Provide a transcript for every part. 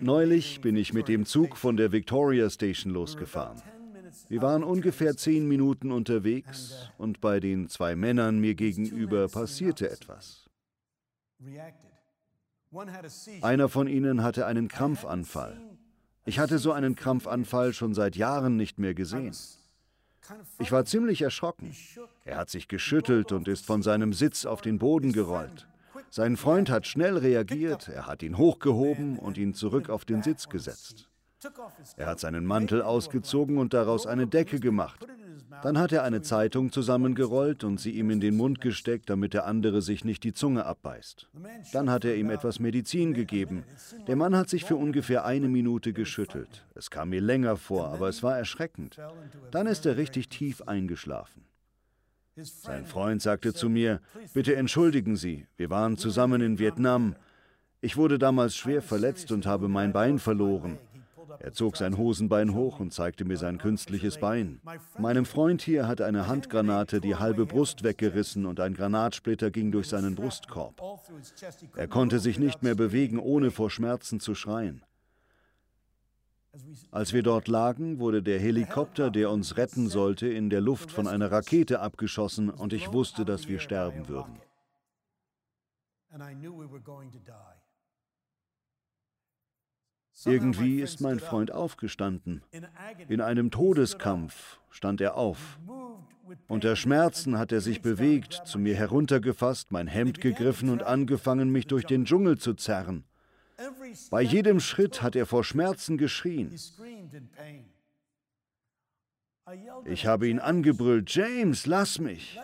Neulich bin ich mit dem Zug von der Victoria Station losgefahren. Wir waren ungefähr zehn Minuten unterwegs und bei den zwei Männern mir gegenüber passierte etwas. Einer von ihnen hatte einen Krampfanfall. Ich hatte so einen Krampfanfall schon seit Jahren nicht mehr gesehen. Ich war ziemlich erschrocken. Er hat sich geschüttelt und ist von seinem Sitz auf den Boden gerollt. Sein Freund hat schnell reagiert, er hat ihn hochgehoben und ihn zurück auf den Sitz gesetzt. Er hat seinen Mantel ausgezogen und daraus eine Decke gemacht. Dann hat er eine Zeitung zusammengerollt und sie ihm in den Mund gesteckt, damit der andere sich nicht die Zunge abbeißt. Dann hat er ihm etwas Medizin gegeben. Der Mann hat sich für ungefähr eine Minute geschüttelt. Es kam mir länger vor, aber es war erschreckend. Dann ist er richtig tief eingeschlafen. Sein Freund sagte zu mir, bitte entschuldigen Sie, wir waren zusammen in Vietnam. Ich wurde damals schwer verletzt und habe mein Bein verloren. Er zog sein Hosenbein hoch und zeigte mir sein künstliches Bein. Meinem Freund hier hat eine Handgranate die halbe Brust weggerissen und ein Granatsplitter ging durch seinen Brustkorb. Er konnte sich nicht mehr bewegen, ohne vor Schmerzen zu schreien. Als wir dort lagen, wurde der Helikopter, der uns retten sollte, in der Luft von einer Rakete abgeschossen und ich wusste, dass wir sterben würden. Irgendwie ist mein Freund aufgestanden. In einem Todeskampf stand er auf. Unter Schmerzen hat er sich bewegt, zu mir heruntergefasst, mein Hemd gegriffen und angefangen, mich durch den Dschungel zu zerren. Bei jedem Schritt hat er vor Schmerzen geschrien. Ich habe ihn angebrüllt, James, lass mich.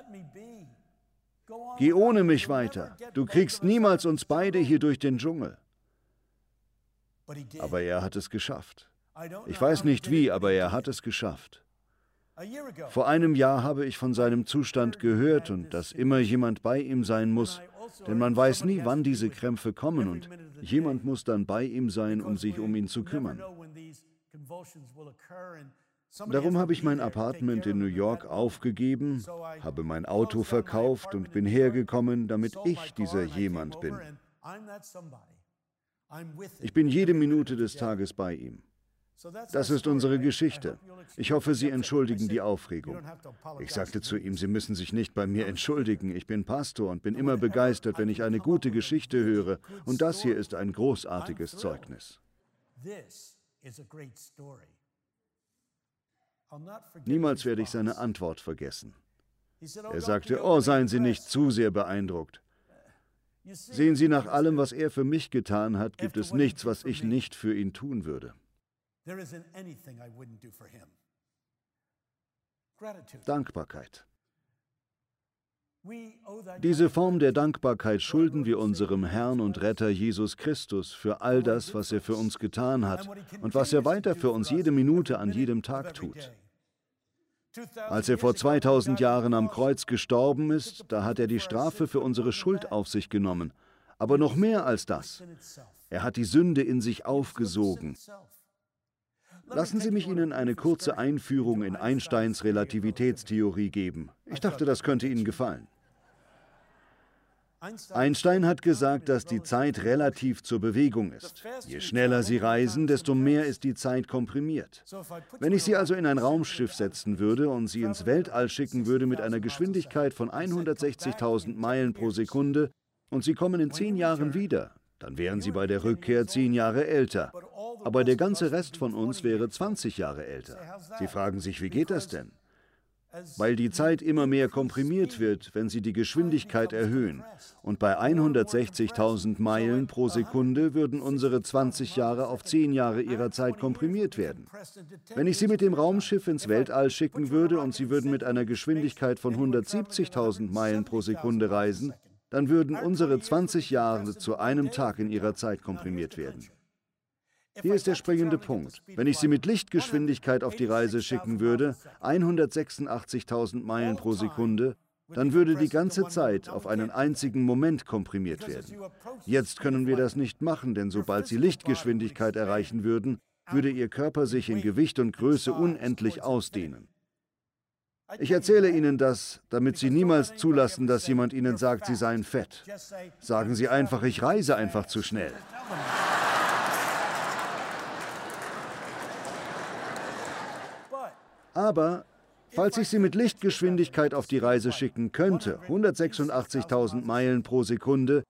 Geh ohne mich weiter. Du kriegst niemals uns beide hier durch den Dschungel. Aber er hat es geschafft. Ich weiß nicht wie, aber er hat es geschafft. Vor einem Jahr habe ich von seinem Zustand gehört und dass immer jemand bei ihm sein muss, denn man weiß nie, wann diese Krämpfe kommen und jemand muss dann bei ihm sein, um sich um ihn zu kümmern. Darum habe ich mein Apartment in New York aufgegeben, habe mein Auto verkauft und bin hergekommen, damit ich dieser jemand bin. Ich bin jede Minute des Tages bei ihm. Das ist unsere Geschichte. Ich hoffe, Sie entschuldigen die Aufregung. Ich sagte zu ihm, Sie müssen sich nicht bei mir entschuldigen. Ich bin Pastor und bin immer begeistert, wenn ich eine gute Geschichte höre. Und das hier ist ein großartiges Zeugnis. Niemals werde ich seine Antwort vergessen. Er sagte, oh, seien Sie nicht zu sehr beeindruckt. Sehen Sie, nach allem, was er für mich getan hat, gibt es nichts, was ich nicht für ihn tun würde. Dankbarkeit. Diese Form der Dankbarkeit schulden wir unserem Herrn und Retter Jesus Christus für all das, was er für uns getan hat und was er weiter für uns jede Minute an jedem Tag tut. Als er vor 2000 Jahren am Kreuz gestorben ist, da hat er die Strafe für unsere Schuld auf sich genommen. Aber noch mehr als das. Er hat die Sünde in sich aufgesogen. Lassen Sie mich Ihnen eine kurze Einführung in Einsteins Relativitätstheorie geben. Ich dachte, das könnte Ihnen gefallen. Einstein hat gesagt, dass die Zeit relativ zur Bewegung ist. Je schneller Sie reisen, desto mehr ist die Zeit komprimiert. Wenn ich Sie also in ein Raumschiff setzen würde und Sie ins Weltall schicken würde mit einer Geschwindigkeit von 160.000 Meilen pro Sekunde und Sie kommen in zehn Jahren wieder, dann wären Sie bei der Rückkehr zehn Jahre älter. Aber der ganze Rest von uns wäre 20 Jahre älter. Sie fragen sich, wie geht das denn? weil die Zeit immer mehr komprimiert wird, wenn Sie die Geschwindigkeit erhöhen. Und bei 160.000 Meilen pro Sekunde würden unsere 20 Jahre auf 10 Jahre Ihrer Zeit komprimiert werden. Wenn ich Sie mit dem Raumschiff ins Weltall schicken würde und Sie würden mit einer Geschwindigkeit von 170.000 Meilen pro Sekunde reisen, dann würden unsere 20 Jahre zu einem Tag in Ihrer Zeit komprimiert werden. Hier ist der springende Punkt. Wenn ich Sie mit Lichtgeschwindigkeit auf die Reise schicken würde, 186.000 Meilen pro Sekunde, dann würde die ganze Zeit auf einen einzigen Moment komprimiert werden. Jetzt können wir das nicht machen, denn sobald Sie Lichtgeschwindigkeit erreichen würden, würde Ihr Körper sich in Gewicht und Größe unendlich ausdehnen. Ich erzähle Ihnen das, damit Sie niemals zulassen, dass jemand Ihnen sagt, Sie seien fett. Sagen Sie einfach, ich reise einfach zu schnell. Aber falls ich Sie mit Lichtgeschwindigkeit auf die Reise schicken könnte, 186.000 Meilen pro Sekunde,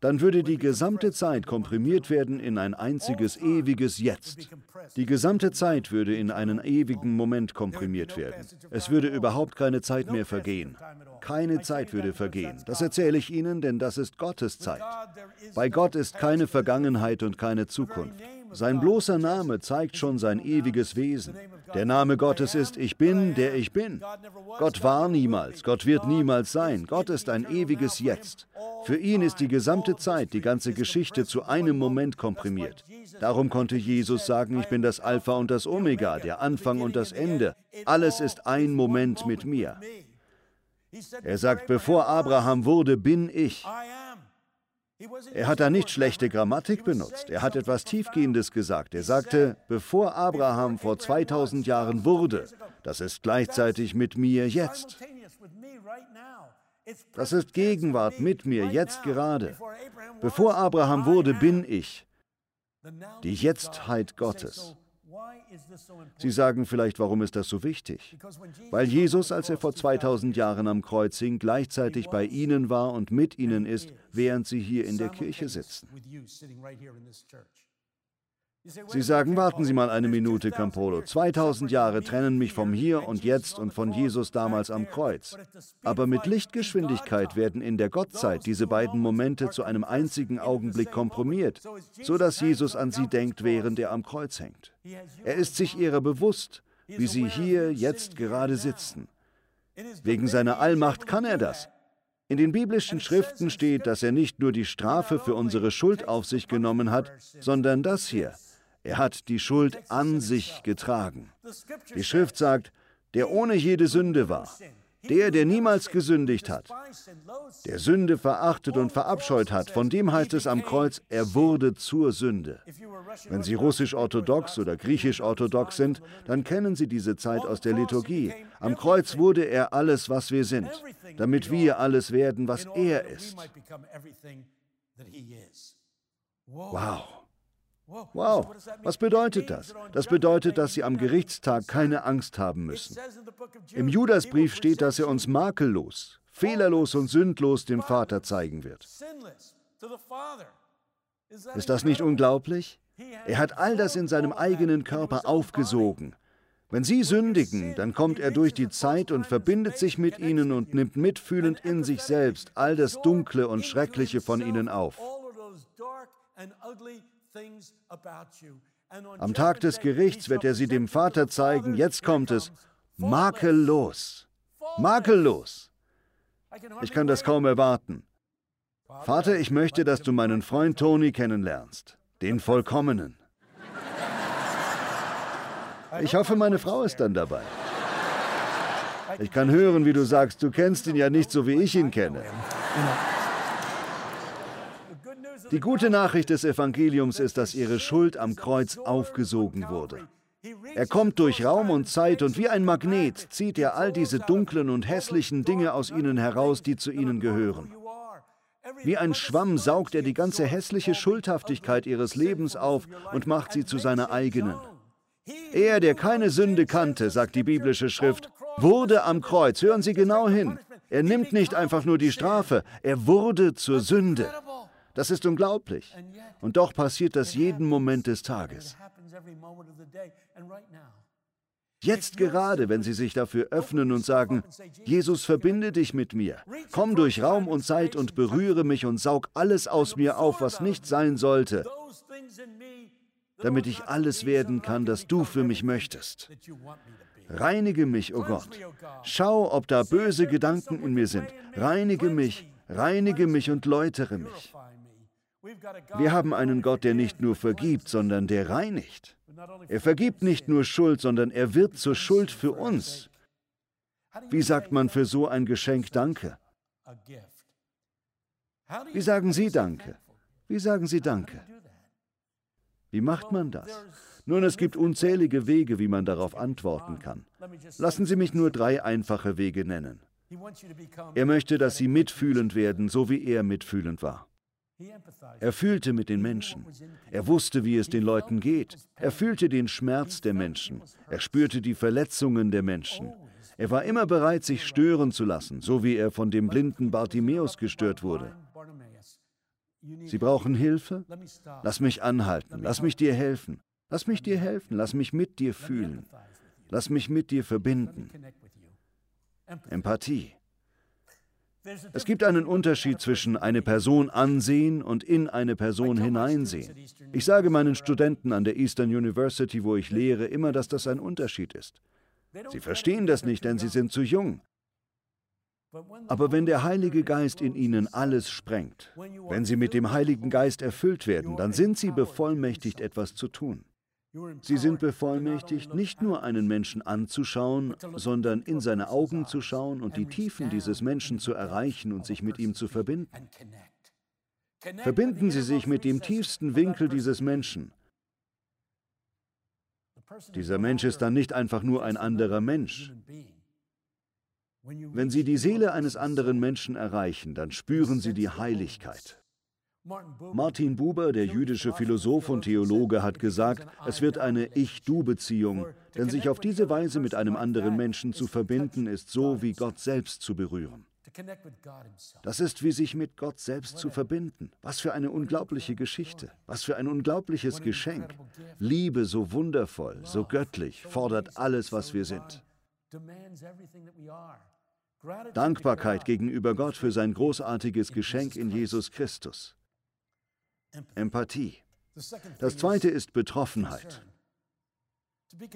dann würde die gesamte Zeit komprimiert werden in ein einziges ewiges Jetzt. Die gesamte Zeit würde in einen ewigen Moment komprimiert werden. Es würde überhaupt keine Zeit mehr vergehen. Keine Zeit würde vergehen. Das erzähle ich Ihnen, denn das ist Gottes Zeit. Bei Gott ist keine Vergangenheit und keine Zukunft. Sein bloßer Name zeigt schon sein ewiges Wesen. Der Name Gottes ist Ich bin, der ich bin. Gott war niemals, Gott wird niemals sein. Gott ist ein ewiges Jetzt. Für ihn ist die gesamte Zeit, die ganze Geschichte zu einem Moment komprimiert. Darum konnte Jesus sagen, ich bin das Alpha und das Omega, der Anfang und das Ende. Alles ist ein Moment mit mir. Er sagt, bevor Abraham wurde, bin ich. Er hat da nicht schlechte Grammatik benutzt. Er hat etwas Tiefgehendes gesagt. Er sagte, bevor Abraham vor 2000 Jahren wurde, das ist gleichzeitig mit mir jetzt. Das ist Gegenwart mit mir jetzt gerade. Bevor Abraham wurde, bin ich. Die Jetztheit Gottes. Sie sagen vielleicht, warum ist das so wichtig? Weil Jesus, als er vor 2000 Jahren am Kreuz hing, gleichzeitig bei ihnen war und mit ihnen ist, während sie hier in der Kirche sitzen. Sie sagen, warten Sie mal eine Minute, Campolo. 2000 Jahre trennen mich vom Hier und Jetzt und von Jesus damals am Kreuz. Aber mit Lichtgeschwindigkeit werden in der Gottzeit diese beiden Momente zu einem einzigen Augenblick komprimiert, so dass Jesus an sie denkt, während er am Kreuz hängt. Er ist sich ihrer bewusst, wie sie hier jetzt gerade sitzen. Wegen seiner Allmacht kann er das. In den biblischen Schriften steht, dass er nicht nur die Strafe für unsere Schuld auf sich genommen hat, sondern das hier, er hat die Schuld an sich getragen. Die Schrift sagt, der ohne jede Sünde war, der, der niemals gesündigt hat, der Sünde verachtet und verabscheut hat, von dem heißt es am Kreuz, er wurde zur Sünde. Wenn Sie russisch-orthodox oder griechisch-orthodox sind, dann kennen Sie diese Zeit aus der Liturgie. Am Kreuz wurde er alles, was wir sind, damit wir alles werden, was er ist. Wow. Wow, was bedeutet das? Das bedeutet, dass Sie am Gerichtstag keine Angst haben müssen. Im Judasbrief steht, dass er uns makellos, fehlerlos und sündlos dem Vater zeigen wird. Ist das nicht unglaublich? Er hat all das in seinem eigenen Körper aufgesogen. Wenn Sie sündigen, dann kommt er durch die Zeit und verbindet sich mit Ihnen und nimmt mitfühlend in sich selbst all das Dunkle und Schreckliche von Ihnen auf. Am Tag des Gerichts wird er sie dem Vater zeigen, jetzt kommt es, makellos. Makellos. Ich kann das kaum erwarten. Vater, ich möchte, dass du meinen Freund Tony kennenlernst, den Vollkommenen. Ich hoffe, meine Frau ist dann dabei. Ich kann hören, wie du sagst, du kennst ihn ja nicht so, wie ich ihn kenne. Die gute Nachricht des Evangeliums ist, dass ihre Schuld am Kreuz aufgesogen wurde. Er kommt durch Raum und Zeit und wie ein Magnet zieht er all diese dunklen und hässlichen Dinge aus ihnen heraus, die zu ihnen gehören. Wie ein Schwamm saugt er die ganze hässliche Schuldhaftigkeit ihres Lebens auf und macht sie zu seiner eigenen. Er, der keine Sünde kannte, sagt die biblische Schrift, wurde am Kreuz. Hören Sie genau hin. Er nimmt nicht einfach nur die Strafe, er wurde zur Sünde. Das ist unglaublich. Und doch passiert das jeden Moment des Tages. Jetzt gerade, wenn Sie sich dafür öffnen und sagen, Jesus, verbinde dich mit mir, komm durch Raum und Zeit und berühre mich und saug alles aus mir auf, was nicht sein sollte, damit ich alles werden kann, das du für mich möchtest. Reinige mich, o oh Gott. Schau, ob da böse Gedanken in mir sind. Reinige mich, reinige mich und läutere mich. Wir haben einen Gott, der nicht nur vergibt, sondern der reinigt. Er vergibt nicht nur Schuld, sondern er wird zur Schuld für uns. Wie sagt man für so ein Geschenk Danke? Wie sagen Sie Danke? Wie sagen Sie Danke? Wie macht man das? Nun, es gibt unzählige Wege, wie man darauf antworten kann. Lassen Sie mich nur drei einfache Wege nennen. Er möchte, dass Sie mitfühlend werden, so wie er mitfühlend war. Er fühlte mit den Menschen. Er wusste, wie es den Leuten geht. Er fühlte den Schmerz der Menschen. Er spürte die Verletzungen der Menschen. Er war immer bereit, sich stören zu lassen, so wie er von dem blinden Bartimäus gestört wurde. Sie brauchen Hilfe? Lass mich anhalten, lass mich dir helfen. Lass mich dir helfen, lass mich mit dir fühlen. Lass mich mit dir verbinden. Empathie. Es gibt einen Unterschied zwischen eine Person ansehen und in eine Person hineinsehen. Ich sage meinen Studenten an der Eastern University, wo ich lehre, immer, dass das ein Unterschied ist. Sie verstehen das nicht, denn sie sind zu jung. Aber wenn der Heilige Geist in ihnen alles sprengt, wenn sie mit dem Heiligen Geist erfüllt werden, dann sind sie bevollmächtigt, etwas zu tun. Sie sind bevollmächtigt, nicht nur einen Menschen anzuschauen, sondern in seine Augen zu schauen und die Tiefen dieses Menschen zu erreichen und sich mit ihm zu verbinden. Verbinden Sie sich mit dem tiefsten Winkel dieses Menschen. Dieser Mensch ist dann nicht einfach nur ein anderer Mensch. Wenn Sie die Seele eines anderen Menschen erreichen, dann spüren Sie die Heiligkeit. Martin Buber, der jüdische Philosoph und Theologe, hat gesagt, es wird eine Ich-Du-Beziehung, denn sich auf diese Weise mit einem anderen Menschen zu verbinden, ist so, wie Gott selbst zu berühren. Das ist wie sich mit Gott selbst zu verbinden. Was für eine unglaubliche Geschichte, was für ein unglaubliches Geschenk. Liebe so wundervoll, so göttlich, fordert alles, was wir sind. Dankbarkeit gegenüber Gott für sein großartiges Geschenk in Jesus Christus. Empathie. Das zweite ist Betroffenheit.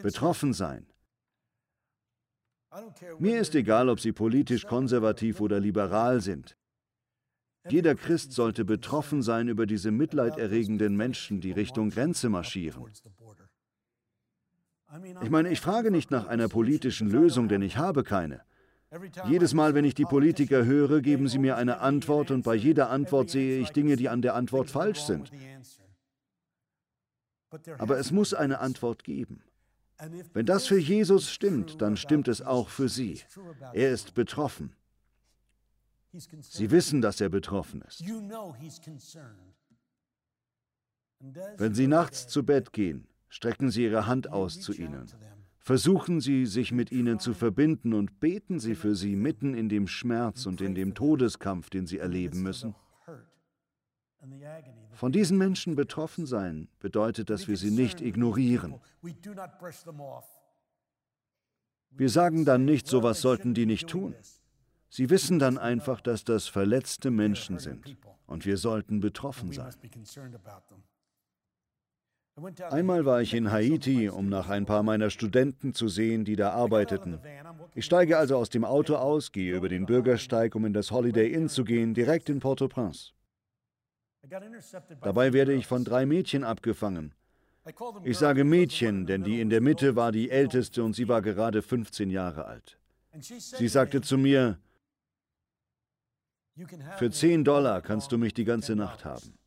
Betroffen sein. Mir ist egal, ob Sie politisch konservativ oder liberal sind. Jeder Christ sollte betroffen sein über diese mitleiderregenden Menschen, die Richtung Grenze marschieren. Ich meine, ich frage nicht nach einer politischen Lösung, denn ich habe keine. Jedes Mal, wenn ich die Politiker höre, geben sie mir eine Antwort und bei jeder Antwort sehe ich Dinge, die an der Antwort falsch sind. Aber es muss eine Antwort geben. Wenn das für Jesus stimmt, dann stimmt es auch für Sie. Er ist betroffen. Sie wissen, dass er betroffen ist. Wenn Sie nachts zu Bett gehen, strecken Sie Ihre Hand aus zu ihnen. Versuchen Sie, sich mit ihnen zu verbinden und beten Sie für sie mitten in dem Schmerz und in dem Todeskampf, den sie erleben müssen. Von diesen Menschen betroffen sein bedeutet, dass wir sie nicht ignorieren. Wir sagen dann nicht, so was sollten die nicht tun. Sie wissen dann einfach, dass das verletzte Menschen sind und wir sollten betroffen sein. Einmal war ich in Haiti, um nach ein paar meiner Studenten zu sehen, die da arbeiteten. Ich steige also aus dem Auto aus, gehe über den Bürgersteig, um in das Holiday Inn zu gehen, direkt in Port-au-Prince. Dabei werde ich von drei Mädchen abgefangen. Ich sage Mädchen, denn die in der Mitte war die älteste und sie war gerade 15 Jahre alt. Sie sagte zu mir, für 10 Dollar kannst du mich die ganze Nacht haben.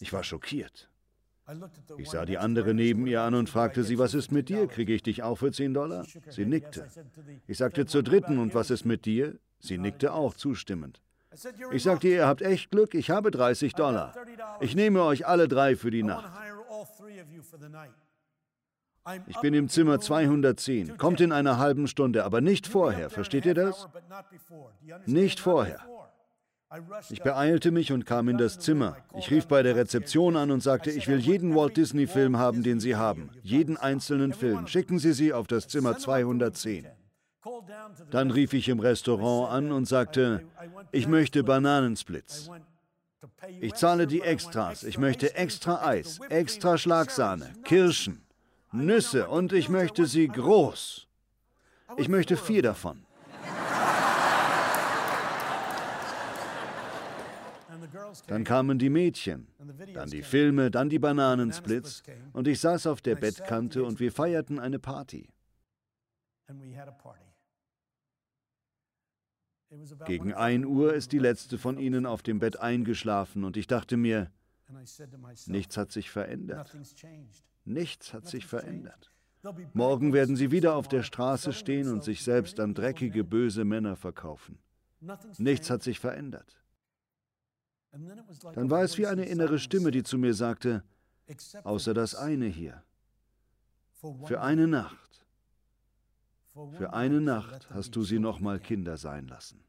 Ich war schockiert. Ich sah die andere neben ihr an und fragte sie, was ist mit dir? Kriege ich dich auch für 10 Dollar? Sie nickte. Ich sagte zur dritten, und was ist mit dir? Sie nickte auch zustimmend. Ich sagte, ihr habt echt Glück, ich habe 30 Dollar. Ich nehme euch alle drei für die Nacht. Ich bin im Zimmer 210. Kommt in einer halben Stunde, aber nicht vorher. Versteht ihr das? Nicht vorher. Ich beeilte mich und kam in das Zimmer. Ich rief bei der Rezeption an und sagte, ich will jeden Walt Disney-Film haben, den Sie haben. Jeden einzelnen Film. Schicken Sie sie auf das Zimmer 210. Dann rief ich im Restaurant an und sagte, ich möchte Bananensplits. Ich zahle die Extras. Ich möchte extra Eis, extra Schlagsahne, Kirschen, Nüsse und ich möchte sie groß. Ich möchte vier davon. Dann kamen die Mädchen, dann die Filme, dann die Bananensplits und ich saß auf der Bettkante und wir feierten eine Party. Gegen 1 Uhr ist die letzte von ihnen auf dem Bett eingeschlafen und ich dachte mir, nichts hat sich verändert. Nichts hat sich verändert. Morgen werden sie wieder auf der Straße stehen und sich selbst an dreckige, böse Männer verkaufen. Nichts hat sich verändert. Dann war es wie eine innere Stimme, die zu mir sagte, außer das eine hier. Für eine Nacht. Für eine Nacht hast du sie nochmal Kinder sein lassen.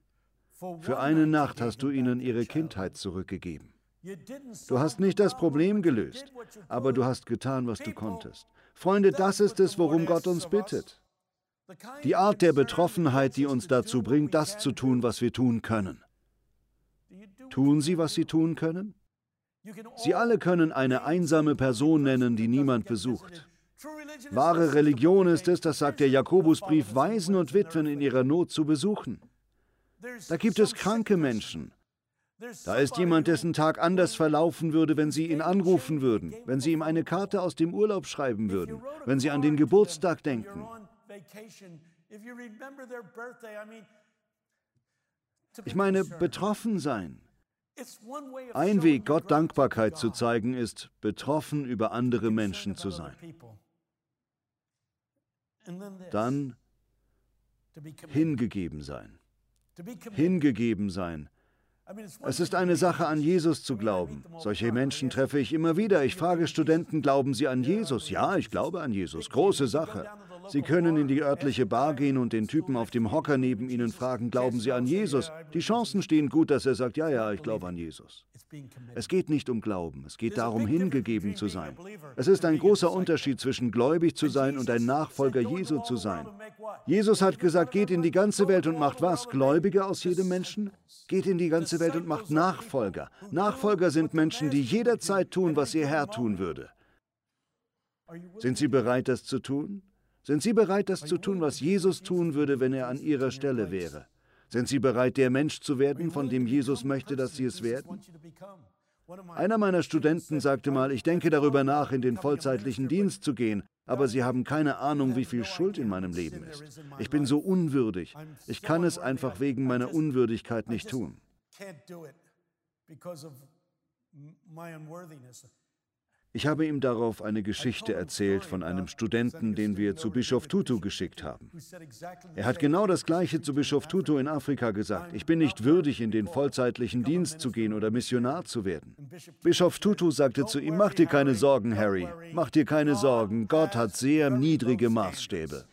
Für eine Nacht hast du ihnen ihre Kindheit zurückgegeben. Du hast nicht das Problem gelöst, aber du hast getan, was du konntest. Freunde, das ist es, worum Gott uns bittet. Die Art der Betroffenheit, die uns dazu bringt, das zu tun, was wir tun können. Tun Sie, was Sie tun können? Sie alle können eine einsame Person nennen, die niemand besucht. Wahre Religion ist es, das sagt der Jakobusbrief, Waisen und Witwen in ihrer Not zu besuchen. Da gibt es kranke Menschen. Da ist jemand, dessen Tag anders verlaufen würde, wenn Sie ihn anrufen würden, wenn Sie ihm eine Karte aus dem Urlaub schreiben würden, wenn Sie an den Geburtstag denken. Ich meine, betroffen sein. Ein Weg, Gott Dankbarkeit zu zeigen, ist, betroffen über andere Menschen zu sein. Dann hingegeben sein. Hingegeben sein. Es ist eine Sache, an Jesus zu glauben. Solche Menschen treffe ich immer wieder. Ich frage Studenten, glauben sie an Jesus? Ja, ich glaube an Jesus. Große Sache. Sie können in die örtliche Bar gehen und den Typen auf dem Hocker neben Ihnen fragen, glauben Sie an Jesus? Die Chancen stehen gut, dass er sagt, ja, ja, ich glaube an Jesus. Es geht nicht um Glauben, es geht darum, hingegeben zu sein. Es ist ein großer Unterschied zwischen gläubig zu sein und ein Nachfolger Jesu zu sein. Jesus hat gesagt, geht in die ganze Welt und macht was? Gläubige aus jedem Menschen? Geht in die ganze Welt und macht Nachfolger. Nachfolger sind Menschen, die jederzeit tun, was ihr Herr tun würde. Sind Sie bereit, das zu tun? Sind Sie bereit, das zu tun, was Jesus tun würde, wenn er an Ihrer Stelle wäre? Sind Sie bereit, der Mensch zu werden, von dem Jesus möchte, dass Sie es werden? Einer meiner Studenten sagte mal, ich denke darüber nach, in den vollzeitlichen Dienst zu gehen, aber Sie haben keine Ahnung, wie viel Schuld in meinem Leben ist. Ich bin so unwürdig. Ich kann es einfach wegen meiner Unwürdigkeit nicht tun. Ich habe ihm darauf eine Geschichte erzählt von einem Studenten, den wir zu Bischof Tutu geschickt haben. Er hat genau das Gleiche zu Bischof Tutu in Afrika gesagt. Ich bin nicht würdig, in den vollzeitlichen Dienst zu gehen oder Missionar zu werden. Bischof Tutu sagte zu ihm, mach dir keine Sorgen, Harry, mach dir keine Sorgen, Gott hat sehr niedrige Maßstäbe.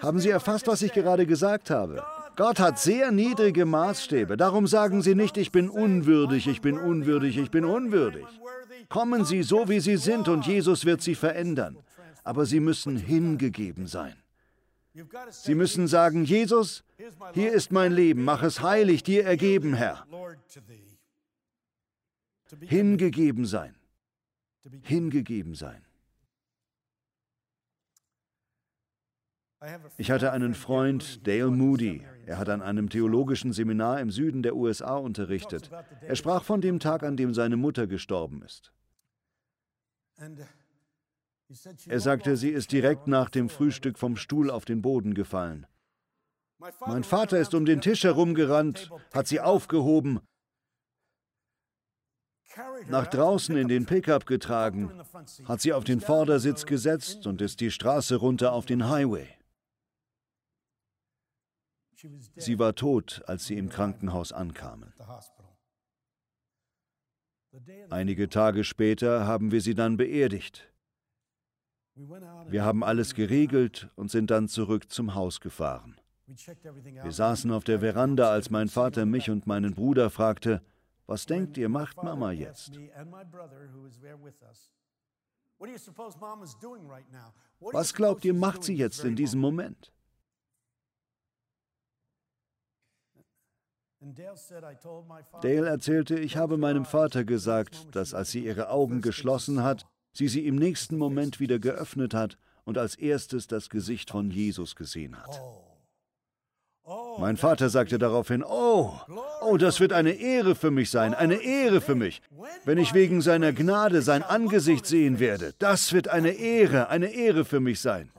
Haben Sie erfasst, was ich gerade gesagt habe? Gott hat sehr niedrige Maßstäbe. Darum sagen Sie nicht, ich bin unwürdig, ich bin unwürdig, ich bin unwürdig. Kommen Sie so, wie Sie sind, und Jesus wird Sie verändern. Aber Sie müssen hingegeben sein. Sie müssen sagen, Jesus, hier ist mein Leben, mach es heilig, dir ergeben, Herr. Hingegeben sein. Hingegeben sein. Ich hatte einen Freund, Dale Moody. Er hat an einem theologischen Seminar im Süden der USA unterrichtet. Er sprach von dem Tag, an dem seine Mutter gestorben ist. Er sagte, sie ist direkt nach dem Frühstück vom Stuhl auf den Boden gefallen. Mein Vater ist um den Tisch herumgerannt, hat sie aufgehoben, nach draußen in den Pickup getragen, hat sie auf den Vordersitz gesetzt und ist die Straße runter auf den Highway. Sie war tot, als sie im Krankenhaus ankamen. Einige Tage später haben wir sie dann beerdigt. Wir haben alles geregelt und sind dann zurück zum Haus gefahren. Wir saßen auf der Veranda, als mein Vater mich und meinen Bruder fragte, was denkt ihr, macht Mama jetzt? Was glaubt ihr, macht sie jetzt in diesem Moment? Dale erzählte, ich habe meinem Vater gesagt, dass als sie ihre Augen geschlossen hat, sie sie im nächsten Moment wieder geöffnet hat und als erstes das Gesicht von Jesus gesehen hat. Mein Vater sagte daraufhin, oh, oh, das wird eine Ehre für mich sein, eine Ehre für mich, wenn ich wegen seiner Gnade sein Angesicht sehen werde. Das wird eine Ehre, eine Ehre für mich sein.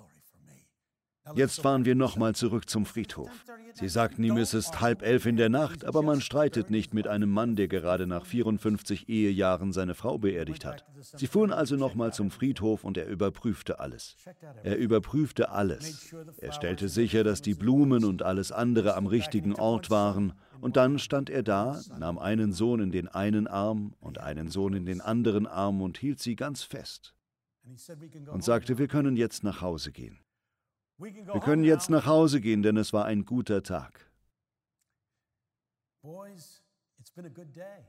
Jetzt fahren wir nochmal zurück zum Friedhof. Sie sagten ihm, es ist halb elf in der Nacht, aber man streitet nicht mit einem Mann, der gerade nach 54 Ehejahren seine Frau beerdigt hat. Sie fuhren also nochmal zum Friedhof und er überprüfte alles. Er überprüfte alles. Er stellte sicher, dass die Blumen und alles andere am richtigen Ort waren. Und dann stand er da, nahm einen Sohn in den einen Arm und einen Sohn in den anderen Arm und hielt sie ganz fest. Und sagte, wir können jetzt nach Hause gehen. Wir können jetzt nach Hause gehen, denn es war ein guter Tag.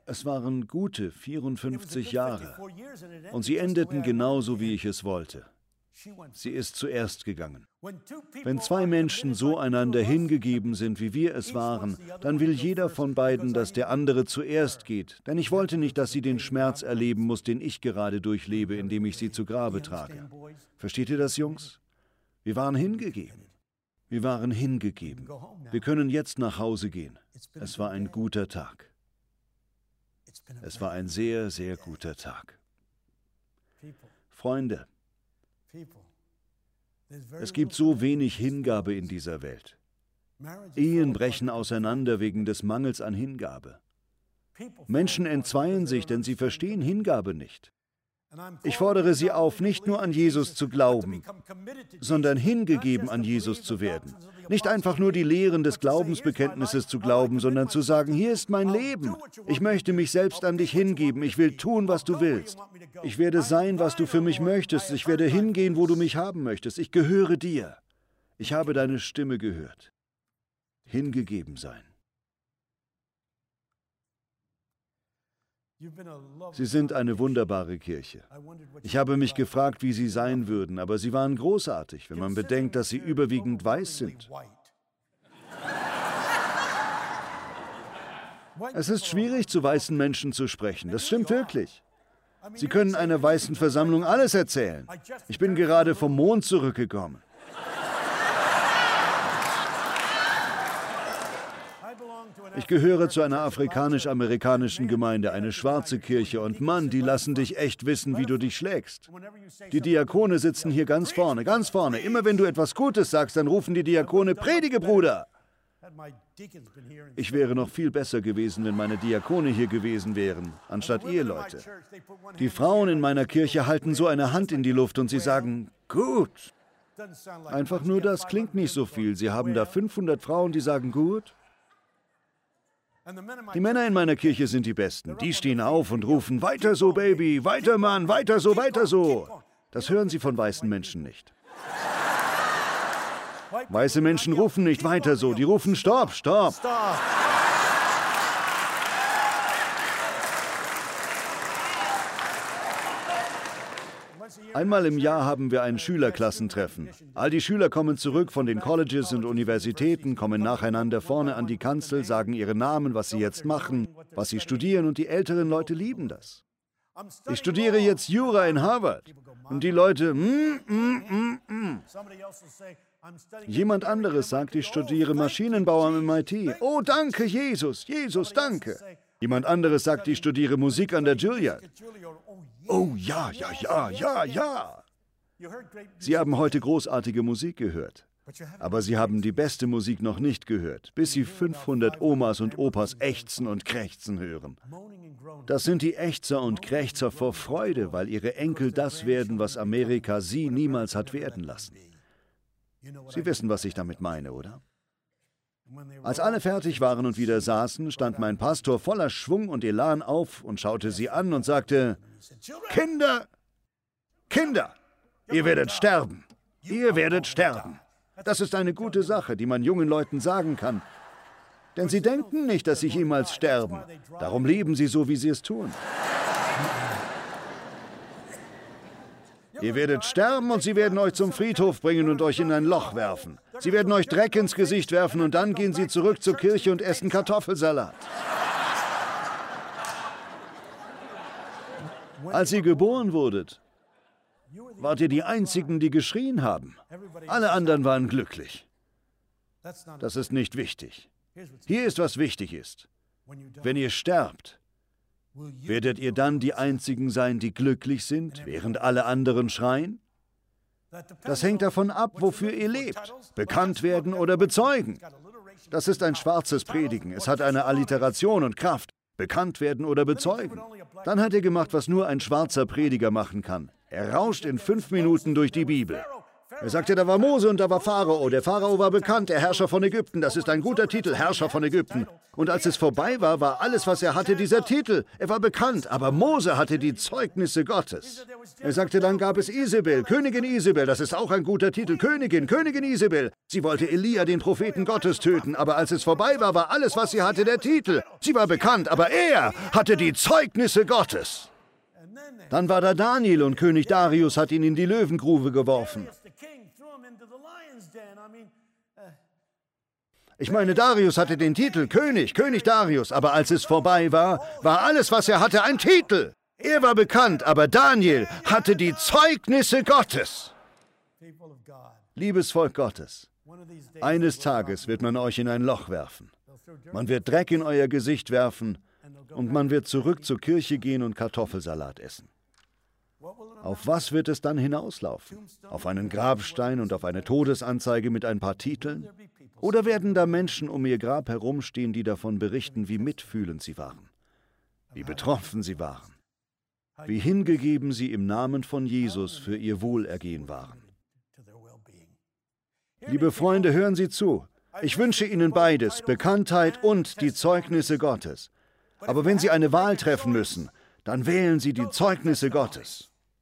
Es waren gute 54 Jahre und sie endeten genauso, wie ich es wollte. Sie ist zuerst gegangen. Wenn zwei Menschen so einander hingegeben sind, wie wir es waren, dann will jeder von beiden, dass der andere zuerst geht. Denn ich wollte nicht, dass sie den Schmerz erleben muss, den ich gerade durchlebe, indem ich sie zu Grabe trage. Versteht ihr das, Jungs? Wir waren hingegeben. Wir waren hingegeben. Wir können jetzt nach Hause gehen. Es war ein guter Tag. Es war ein sehr, sehr guter Tag. Freunde, es gibt so wenig Hingabe in dieser Welt. Ehen brechen auseinander wegen des Mangels an Hingabe. Menschen entzweien sich, denn sie verstehen Hingabe nicht. Ich fordere Sie auf, nicht nur an Jesus zu glauben, sondern hingegeben an Jesus zu werden. Nicht einfach nur die Lehren des Glaubensbekenntnisses zu glauben, sondern zu sagen, hier ist mein Leben. Ich möchte mich selbst an dich hingeben. Ich will tun, was du willst. Ich werde sein, was du für mich möchtest. Ich werde hingehen, wo du mich haben möchtest. Ich gehöre dir. Ich habe deine Stimme gehört. Hingegeben sein. Sie sind eine wunderbare Kirche. Ich habe mich gefragt, wie sie sein würden, aber sie waren großartig, wenn man bedenkt, dass sie überwiegend weiß sind. Es ist schwierig, zu weißen Menschen zu sprechen. Das stimmt wirklich. Sie können einer weißen Versammlung alles erzählen. Ich bin gerade vom Mond zurückgekommen. Ich gehöre zu einer afrikanisch-amerikanischen Gemeinde, eine schwarze Kirche. Und Mann, die lassen dich echt wissen, wie du dich schlägst. Die Diakone sitzen hier ganz vorne, ganz vorne. Immer wenn du etwas Gutes sagst, dann rufen die Diakone, Predige, Bruder. Ich wäre noch viel besser gewesen, wenn meine Diakone hier gewesen wären, anstatt ihr Leute. Die Frauen in meiner Kirche halten so eine Hand in die Luft und sie sagen, gut. Einfach nur das klingt nicht so viel. Sie haben da 500 Frauen, die sagen, gut. Die Männer in meiner Kirche sind die Besten. Die stehen auf und rufen, weiter so, Baby, weiter, Mann, weiter so, weiter so. Das hören sie von weißen Menschen nicht. Weiße Menschen rufen nicht weiter so, die rufen, stopp, stopp. Einmal im Jahr haben wir ein Schülerklassentreffen. All die Schüler kommen zurück von den Colleges und Universitäten, kommen nacheinander vorne an die Kanzel, sagen ihre Namen, was sie jetzt machen, was sie studieren und die älteren Leute lieben das. Ich studiere jetzt Jura in Harvard. Und die Leute, mm, mm, mm, mm. Jemand anderes sagt, ich studiere Maschinenbau am MIT. Oh, danke, Jesus, Jesus, danke. Jemand anderes sagt, ich studiere Musik an der Juilliard. Oh ja, ja, ja, ja, ja. Sie haben heute großartige Musik gehört. Aber Sie haben die beste Musik noch nicht gehört, bis Sie 500 Omas und Opas ächzen und krächzen hören. Das sind die Ächzer und Krächzer vor Freude, weil ihre Enkel das werden, was Amerika sie niemals hat werden lassen. Sie wissen, was ich damit meine, oder? Als alle fertig waren und wieder saßen, stand mein Pastor voller Schwung und Elan auf und schaute sie an und sagte, Kinder, Kinder, ihr werdet sterben, ihr werdet sterben. Das ist eine gute Sache, die man jungen Leuten sagen kann. Denn sie denken nicht, dass sie jemals sterben. Darum leben sie so, wie sie es tun. Ihr werdet sterben und sie werden euch zum Friedhof bringen und euch in ein Loch werfen. Sie werden euch Dreck ins Gesicht werfen und dann gehen sie zurück zur Kirche und essen Kartoffelsalat. Als ihr geboren wurdet, wart ihr die Einzigen, die geschrien haben. Alle anderen waren glücklich. Das ist nicht wichtig. Hier ist, was wichtig ist. Wenn ihr sterbt, Werdet ihr dann die Einzigen sein, die glücklich sind, während alle anderen schreien? Das hängt davon ab, wofür ihr lebt. Bekannt werden oder bezeugen. Das ist ein schwarzes Predigen. Es hat eine Alliteration und Kraft. Bekannt werden oder bezeugen. Dann hat er gemacht, was nur ein schwarzer Prediger machen kann. Er rauscht in fünf Minuten durch die Bibel. Er sagte, da war Mose und da war Pharao. Der Pharao war bekannt, der Herrscher von Ägypten. Das ist ein guter Titel, Herrscher von Ägypten. Und als es vorbei war, war alles, was er hatte, dieser Titel. Er war bekannt, aber Mose hatte die Zeugnisse Gottes. Er sagte, dann gab es Isabel, Königin Isabel. Das ist auch ein guter Titel, Königin, Königin Isabel. Sie wollte Elia, den Propheten Gottes, töten, aber als es vorbei war, war alles, was sie hatte, der Titel. Sie war bekannt, aber er hatte die Zeugnisse Gottes. Dann war da Daniel und König Darius hat ihn in die Löwengrube geworfen. Ich meine, Darius hatte den Titel König, König Darius, aber als es vorbei war, war alles, was er hatte, ein Titel. Er war bekannt, aber Daniel hatte die Zeugnisse Gottes. Liebes Volk Gottes, eines Tages wird man euch in ein Loch werfen. Man wird Dreck in euer Gesicht werfen und man wird zurück zur Kirche gehen und Kartoffelsalat essen. Auf was wird es dann hinauslaufen? Auf einen Grabstein und auf eine Todesanzeige mit ein paar Titeln? Oder werden da Menschen um ihr Grab herumstehen, die davon berichten, wie mitfühlend sie waren, wie betroffen sie waren, wie hingegeben sie im Namen von Jesus für ihr Wohlergehen waren? Liebe Freunde, hören Sie zu. Ich wünsche Ihnen beides, Bekanntheit und die Zeugnisse Gottes. Aber wenn Sie eine Wahl treffen müssen, dann wählen Sie die Zeugnisse Gottes.